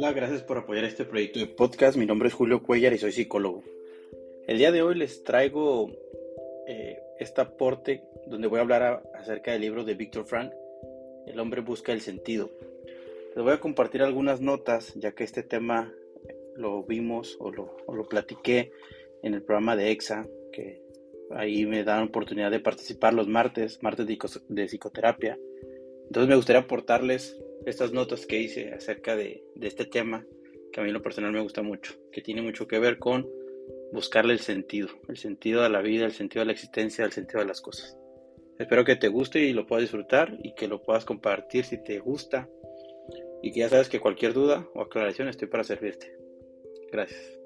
Hola, gracias por apoyar este proyecto de podcast. Mi nombre es Julio Cuellar y soy psicólogo. El día de hoy les traigo eh, este aporte donde voy a hablar acerca del libro de Víctor Frank, El hombre busca el sentido. Les voy a compartir algunas notas, ya que este tema lo vimos o lo, o platiqué en el programa de EXA, que ahí me dan oportunidad de participar los martes, martes de, psicoterapia. Entonces me gustaría aportarles estas notas que hice acerca de, este tema, que a mí en lo personal me gusta mucho, que tiene mucho que ver con buscarle el sentido, el sentido de la vida, el sentido de la existencia, el sentido de las cosas. Espero que te guste y lo puedas disfrutar y que lo puedas compartir si te gusta y que ya sabes que cualquier duda o aclaración estoy para servirte. Gracias.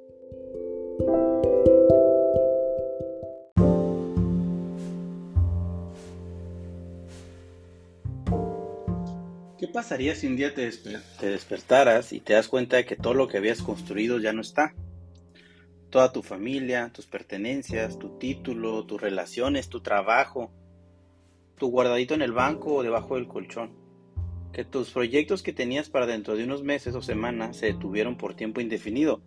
¿Qué pasaría si un día te, despertaras y te das cuenta de que todo lo que habías construido ya no está? Toda tu familia, tus pertenencias, tu título, tus relaciones, tu trabajo, tu guardadito en el banco o debajo del colchón. Que tus proyectos que tenías para dentro de unos meses o semanas se detuvieron por tiempo indefinido,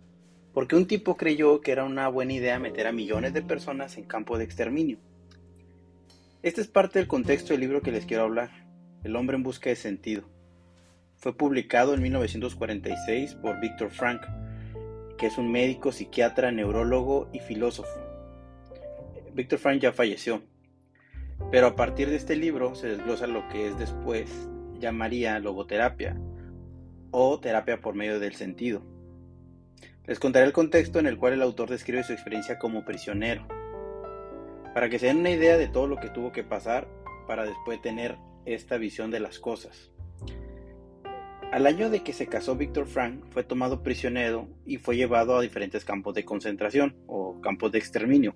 porque un tipo creyó que era una buena idea meter a millones de personas en campo de exterminio. Este es parte del contexto del libro que les quiero hablar. El hombre en busca de sentido. Fue publicado en 1946 por Víctor Frank, que es un médico, psiquiatra, neurólogo y filósofo. Víctor Frank ya falleció, pero a partir de este libro se desglosa lo que es después llamaría logoterapia o terapia por medio del sentido. Les contaré el contexto en el cual el autor describe su experiencia como prisionero, para que se den una idea de todo lo que tuvo que pasar para después tener esta visión de las cosas. Al año de que se casó Víctor Frank, fue tomado prisionero y fue llevado a diferentes campos de concentración o campos de exterminio.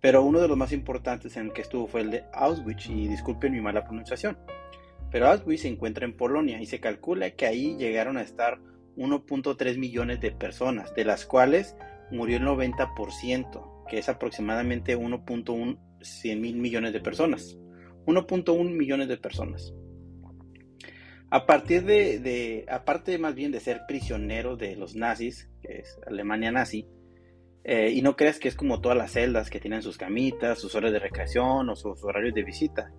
Pero uno de los más importantes en el que estuvo fue el de Auschwitz, y disculpen mi mala pronunciación. Pero Auschwitz se encuentra en Polonia y se calcula que ahí llegaron a estar 1.3 millones de personas, de las cuales murió el 90%, que es aproximadamente 1.1 100 mil millones de personas. 1.1 millones de personas. A partir de, aparte más bien de ser prisionero de los nazis, que es Alemania nazi, eh, y no creas que es como todas las celdas que tienen sus camitas, sus horas de recreación o sus horarios de visita.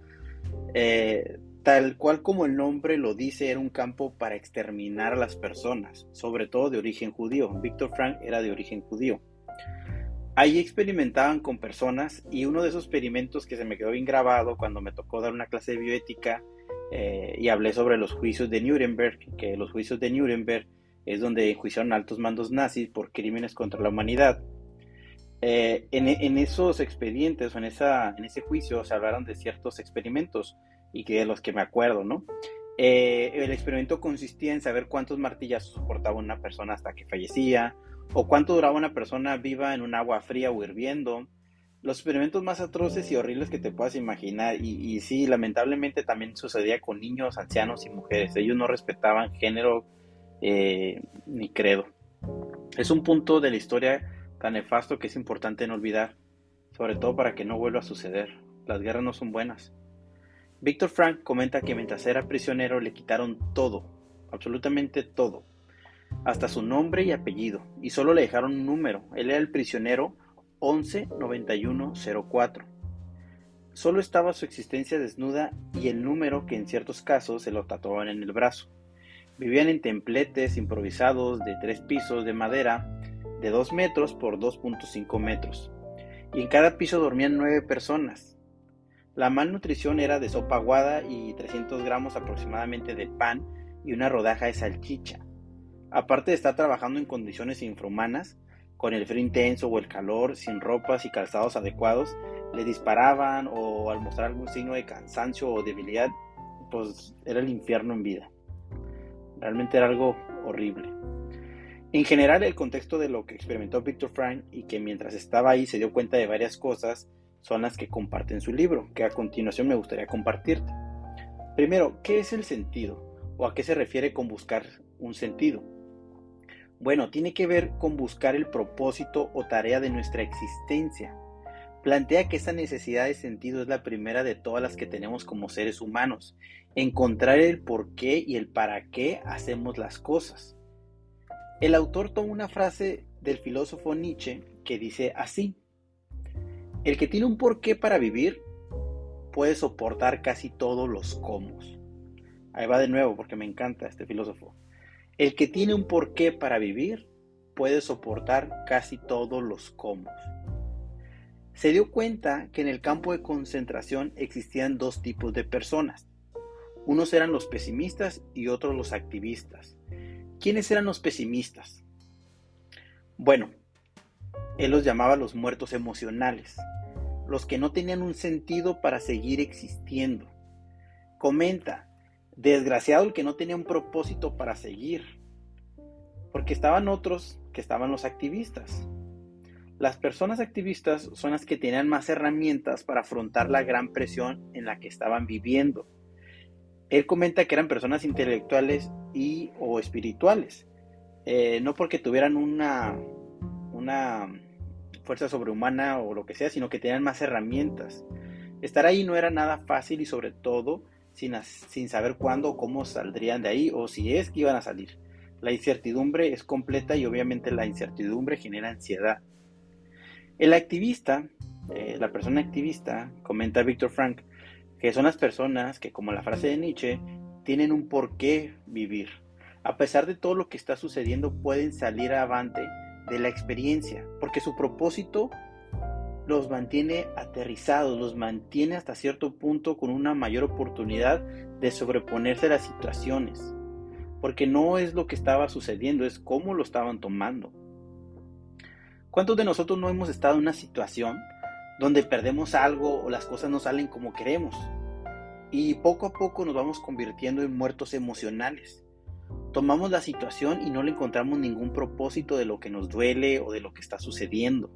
Eh, tal cual como el nombre lo dice, era un campo para exterminar a las personas, sobre todo de origen judío. Víctor Frank era de origen judío. Ahí experimentaban con personas y uno de esos experimentos que se me quedó bien grabado cuando me tocó dar una clase de bioética eh, y hablé sobre los juicios de Nuremberg, que los juicios de Nuremberg es donde enjuiciaron altos mandos nazis por crímenes contra la humanidad. Eh, en, esos expedientes o en, ese juicio se hablaron de ciertos experimentos y que de los que me acuerdo, ¿no? Eh, el experimento consistía en saber cuántos martillazos soportaba una persona hasta que fallecía, o cuánto duraba una persona viva en un agua fría o hirviendo. Los experimentos más atroces y horribles que te puedas imaginar. Y, sí, lamentablemente también sucedía con niños, ancianos y mujeres. Ellos no respetaban género eh, ni credo. Es un punto de la historia tan nefasto que es importante no olvidar, sobre todo para que no vuelva a suceder. Las guerras no son buenas. Víctor Frank comenta que mientras era prisionero le quitaron todo, absolutamente todo, hasta su nombre y apellido, y solo le dejaron un número. Él era el prisionero 119104. Solo estaba su existencia desnuda y el número que en ciertos casos se lo tatuaban en el brazo. Vivían en templetes improvisados de tres pisos de madera de 2 metros por 2.5 metros. Y en cada piso dormían nueve personas. La malnutrición era de sopa aguada y 300 gramos aproximadamente de pan y una rodaja de salchicha. Aparte de estar trabajando en condiciones infrahumanas, con el frío intenso o el calor, sin ropas y calzados adecuados, le disparaban o al mostrar algún signo de cansancio o debilidad, pues era el infierno en vida. Realmente era algo horrible. En general, el contexto de lo que experimentó Victor Frank y que mientras estaba ahí se dio cuenta de varias cosas son las que comparte en su libro, que a continuación me gustaría compartirte. Primero, ¿qué es el sentido? ¿O a qué se refiere con buscar un sentido? Bueno, tiene que ver con buscar el propósito o tarea de nuestra existencia. Plantea que esa necesidad de sentido es la primera de todas las que tenemos como seres humanos. Encontrar el por qué y el para qué hacemos las cosas. El autor toma una frase del filósofo Nietzsche que dice así, el que tiene un porqué para vivir puede soportar casi todos los cómo. Ahí va de nuevo porque me encanta este filósofo. El que tiene un porqué para vivir puede soportar casi todos los cómo. Se dio cuenta que en el campo de concentración existían dos tipos de personas. Unos eran los pesimistas y otros los activistas. ¿Quiénes eran los pesimistas? Bueno, él los llamaba los muertos emocionales, los que no tenían un sentido para seguir existiendo. Comenta, desgraciado el que no tenía un propósito para seguir, porque estaban otros que estaban los activistas. Las personas activistas son las que tenían más herramientas para afrontar la gran presión en la que estaban viviendo. Él comenta que eran personas intelectuales y o espirituales, eh, no porque tuvieran una, una fuerza sobrehumana o lo que sea, sino que tenían más herramientas. Estar ahí no era nada fácil y sobre todo sin, saber cuándo o cómo saldrían de ahí o si es que iban a salir. La incertidumbre es completa y obviamente la incertidumbre genera ansiedad. El activista, eh, la persona activista, comenta Víctor Frank, que son las personas que, como la frase de Nietzsche, tienen un porqué vivir. A pesar de todo lo que está sucediendo, pueden salir avante de la experiencia, porque su propósito los mantiene aterrizados, los mantiene hasta cierto punto con una mayor oportunidad de sobreponerse a las situaciones porque no es lo que estaba sucediendo, es cómo lo estaban tomando. ¿Cuántos de nosotros no hemos estado en una situación donde perdemos algo o las cosas no salen como queremos? Y poco a poco nos vamos convirtiendo en muertos emocionales. Tomamos la situación y no le encontramos ningún propósito de lo que nos duele o de lo que está sucediendo.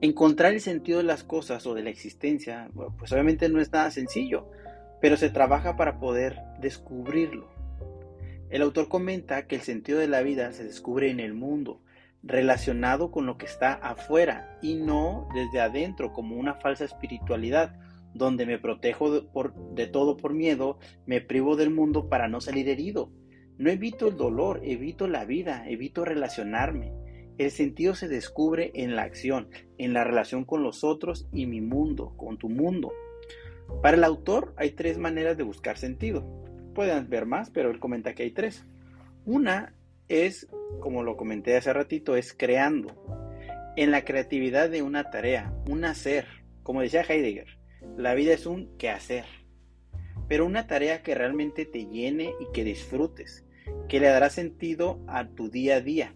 Encontrar el sentido de las cosas o de la existencia, pues obviamente no es nada sencillo, pero se trabaja para poder descubrirlo. El autor comenta que el sentido de la vida se descubre en el mundo, relacionado con lo que está afuera y no desde adentro como una falsa espiritualidad, donde me protejo de, de, todo por miedo, me privo del mundo para no salir herido. No evito el dolor, evito la vida, evito relacionarme. El sentido se descubre en la acción, en la relación con los otros y mi mundo, con tu mundo. Para el autor hay tres maneras de buscar sentido pueden ver más, pero él comenta que hay tres. Una es, como lo comenté hace ratito, es creando. En la creatividad de una tarea, un hacer. Como decía Heidegger, la vida es un quehacer. Pero una tarea que realmente te llene y que disfrutes, que le dará sentido a tu día a día.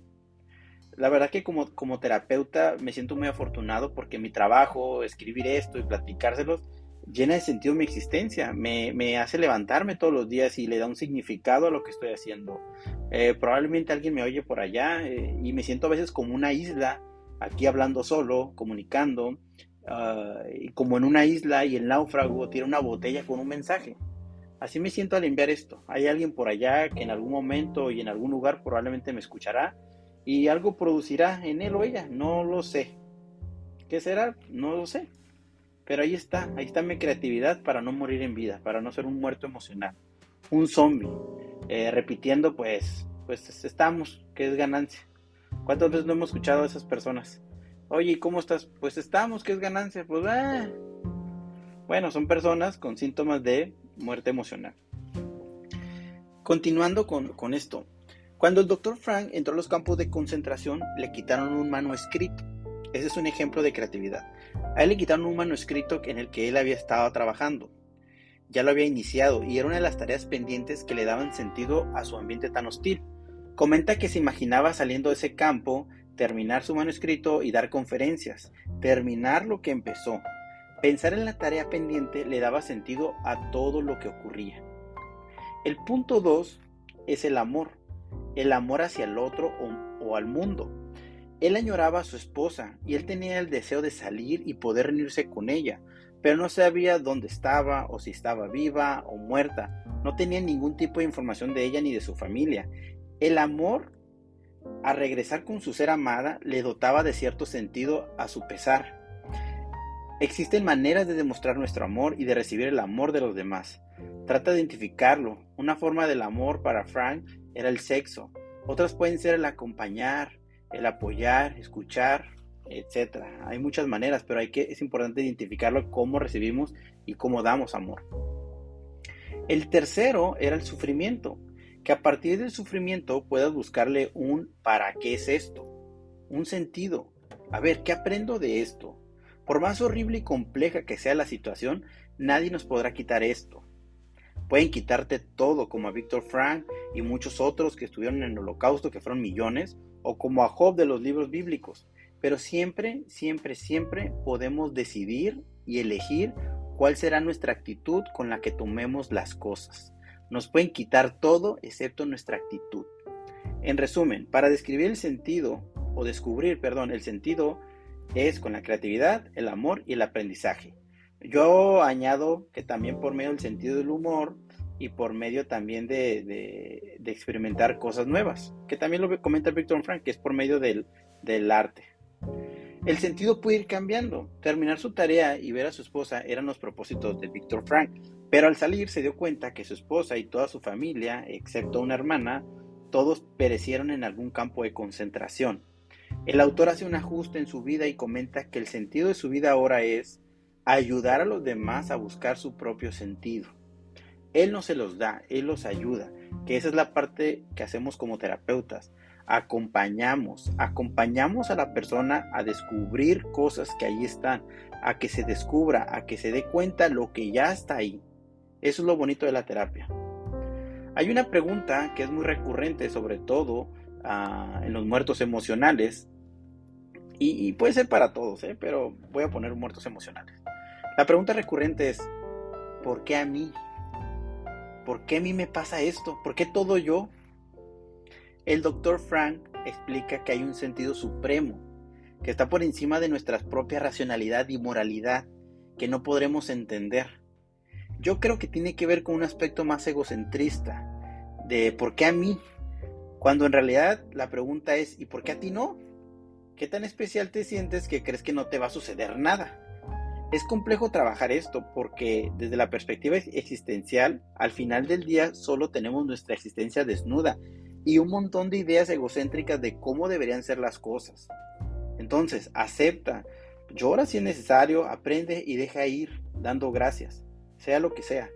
La verdad que como, como terapeuta me siento muy afortunado porque mi trabajo, escribir esto y platicárselos, llena de sentido mi existencia, me, hace levantarme todos los días y le da un significado a lo que estoy haciendo. Eh, probablemente alguien me oye por allá eh, y me siento a veces como una isla, aquí hablando solo, comunicando, ah, y como en una isla y el náufrago tiene una botella con un mensaje. Así me siento al enviar esto. Hay alguien por allá que en algún momento y en algún lugar probablemente me escuchará y algo producirá en él o ella, no lo sé. ¿Qué será? No lo sé pero ahí está, ahí está mi creatividad para no morir en vida, para no ser un muerto emocional, un zombie, eh, repitiendo pues, pues estamos, que es ganancia. ¿Cuántas veces no hemos escuchado a esas personas? Oye, ¿cómo estás? Pues estamos, que es ganancia. Pues, ah. Bueno, son personas con síntomas de muerte emocional. Continuando con, con esto, cuando el doctor Frank entró a los campos de concentración, le quitaron un manuscrito. Ese es un ejemplo de creatividad. A él le quitaron un manuscrito en el que él había estado trabajando. Ya lo había iniciado y era una de las tareas pendientes que le daban sentido a su ambiente tan hostil. Comenta que se imaginaba saliendo de ese campo, terminar su manuscrito y dar conferencias, terminar lo que empezó. Pensar en la tarea pendiente le daba sentido a todo lo que ocurría. El punto 2 es el amor, el amor hacia el otro o, al mundo. Él añoraba a su esposa y él tenía el deseo de salir y poder reunirse con ella, pero no sabía dónde estaba o si estaba viva o muerta. No tenía ningún tipo de información de ella ni de su familia. El amor a regresar con su ser amada le dotaba de cierto sentido a su pesar. Existen maneras de demostrar nuestro amor y de recibir el amor de los demás. Trata de identificarlo. Una forma del amor para Frank era el sexo. Otras pueden ser el acompañar, el apoyar, escuchar, etc. Hay muchas maneras, pero hay que, es importante identificarlo cómo recibimos y cómo damos amor. El tercero era el sufrimiento, que a partir del sufrimiento puedas buscarle un ¿para qué es esto? Un sentido. A ver, ¿qué aprendo de esto? Por más horrible y compleja que sea la situación, nadie nos podrá quitar esto. Pueden quitarte todo, como a Víctor Frank y muchos otros que estuvieron en el holocausto, que fueron millones, o como a Job de los libros bíblicos. Pero siempre, siempre, siempre podemos decidir y elegir cuál será nuestra actitud con la que tomemos las cosas. Nos pueden quitar todo excepto nuestra actitud. En resumen, para describir el sentido, o descubrir, perdón, el sentido es con la creatividad, el amor y el aprendizaje. Yo añado que también por medio del sentido del humor y por medio también de, experimentar cosas nuevas, que también lo comenta Victor Frank, que es por medio del, del arte. El sentido puede ir cambiando. Terminar su tarea y ver a su esposa eran los propósitos de Victor Frank, pero al salir se dio cuenta que su esposa y toda su familia, excepto una hermana, todos perecieron en algún campo de concentración. El autor hace un ajuste en su vida y comenta que el sentido de su vida ahora es ayudar a los demás a buscar su propio sentido. Él no se los da, Él los ayuda, que esa es la parte que hacemos como terapeutas. Acompañamos, acompañamos a la persona a descubrir cosas que ahí están, a que se descubra, a que se dé cuenta lo que ya está ahí. Eso es lo bonito de la terapia. Hay una pregunta que es muy recurrente, sobre todo ah, en los muertos emocionales, y, puede ser para todos, ¿eh? pero voy a poner muertos emocionales. La pregunta recurrente es, ¿por qué a mí? ¿Por qué a mí me pasa esto? ¿Por qué todo yo? El doctor Frank explica que hay un sentido supremo, que está por encima de nuestra propia racionalidad y moralidad, que no podremos entender. Yo creo que tiene que ver con un aspecto más egocentrista, de por qué a mí, cuando en realidad la pregunta es ¿y por qué a ti no? ¿Qué tan especial te sientes que crees que no te va a suceder nada? Es complejo trabajar esto porque desde la perspectiva existencial, al final del día solo tenemos nuestra existencia desnuda y un montón de ideas egocéntricas de cómo deberían ser las cosas. Entonces, acepta, llora si es necesario, aprende y deja ir dando gracias sea lo que sea.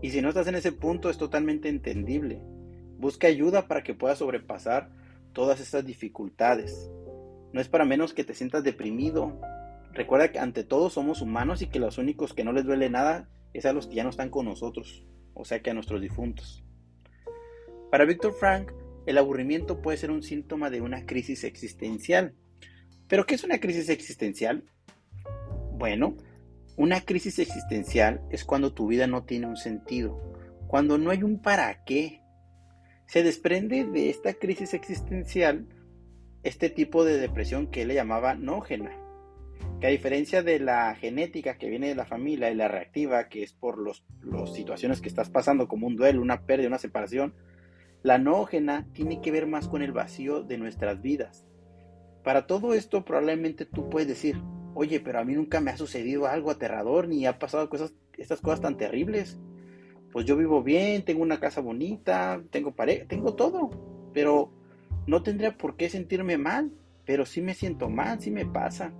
Y si no estás en ese punto es totalmente entendible. Busca ayuda para que puedas sobrepasar todas estas dificultades. No es para menos que te sientas deprimido. Recuerda que ante todo somos humanos y que los únicos que no les duele nada es a los que ya no están con nosotros, o sea que a nuestros difuntos. Para Víctor Frank, el aburrimiento puede ser un síntoma de una crisis existencial. ¿Pero qué es una crisis existencial? Bueno, una crisis existencial es cuando tu vida no tiene un sentido, cuando no hay un para qué. Se desprende de esta crisis existencial este tipo de depresión que él le llamaba nógena, que a diferencia de la genética que viene de la familia y la reactiva, que es por las situaciones que estás pasando como un duelo, una pérdida, una separación, la nógena tiene que ver más con el vacío de nuestras vidas. Para todo esto probablemente tú puedes decir, oye, pero a mí nunca me ha sucedido algo aterrador ni ha pasado cosas, estas cosas tan terribles. Pues yo vivo bien, tengo una casa bonita, tengo pareja, tengo todo, pero no tendría por qué sentirme mal, pero sí me siento mal, sí me pasa.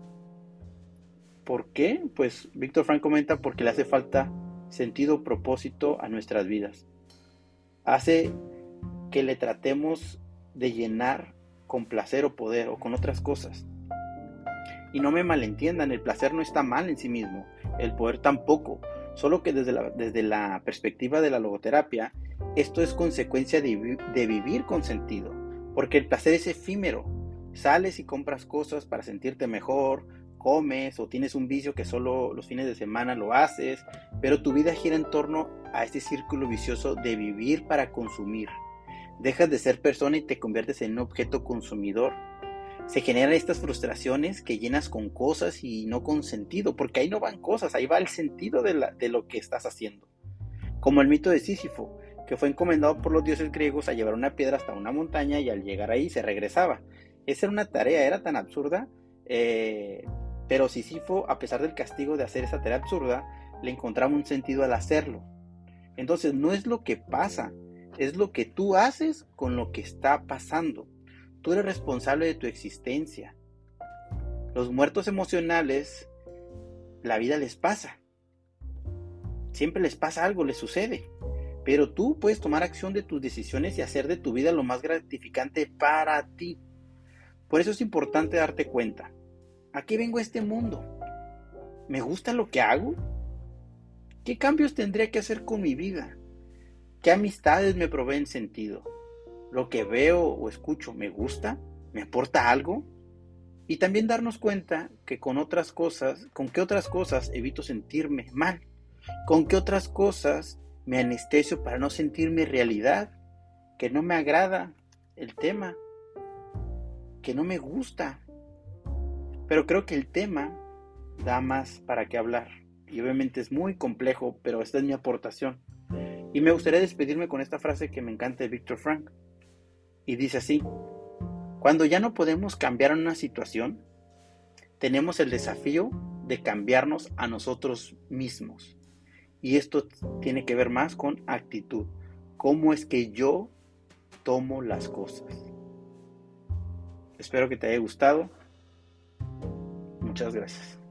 ¿Por qué? Pues Víctor Frank comenta porque le hace falta sentido, propósito a nuestras vidas. Hace que le tratemos de llenar con placer o poder o con otras cosas. Y no me malentiendan, el placer no está mal en sí mismo, el poder tampoco, solo que desde la, desde la perspectiva de la logoterapia, esto es consecuencia de, de vivir con sentido, porque el placer es efímero. Sales y compras cosas para sentirte mejor, comes o tienes un vicio que solo los fines de semana lo haces, pero tu vida gira en torno a este círculo vicioso de vivir para consumir. Dejas de ser persona y te conviertes en un objeto consumidor se generan estas frustraciones que llenas con cosas y no con sentido, porque ahí no van cosas, ahí va el sentido de, lo que estás haciendo. Como el mito de Sísifo, que fue encomendado por los dioses griegos a llevar una piedra hasta una montaña y al llegar ahí se regresaba. Esa era una tarea, era tan absurda, eh, pero Sísifo, a pesar del castigo de hacer esa tarea absurda, le encontraba un sentido al hacerlo. Entonces no es lo que pasa, es lo que tú haces con lo que está pasando. Tú eres responsable de tu existencia. Los muertos emocionales, la vida les pasa. Siempre les pasa algo, les sucede. Pero tú puedes tomar acción de tus decisiones y hacer de tu vida lo más gratificante para ti. Por eso es importante darte cuenta. ¿A qué vengo a este mundo? ¿Me gusta lo que hago? ¿Qué cambios tendría que hacer con mi vida? ¿Qué amistades me proveen sentido? ¿Lo que veo o escucho me gusta? ¿Me aporta algo? Y también darnos cuenta que con otras cosas, con qué otras cosas evito sentirme mal, con qué otras cosas me anestesio para no sentirme realidad, que no me agrada el tema, que no me gusta. Pero creo que el tema da más para qué hablar. Y obviamente es muy complejo, pero esta es mi aportación. Y me gustaría despedirme con esta frase que me encanta de Víctor Frank. Y dice así, cuando ya no podemos cambiar una situación, tenemos el desafío de cambiarnos a nosotros mismos. Y esto tiene que ver más con actitud. ¿Cómo es que yo tomo las cosas? Espero que te haya gustado. Muchas gracias.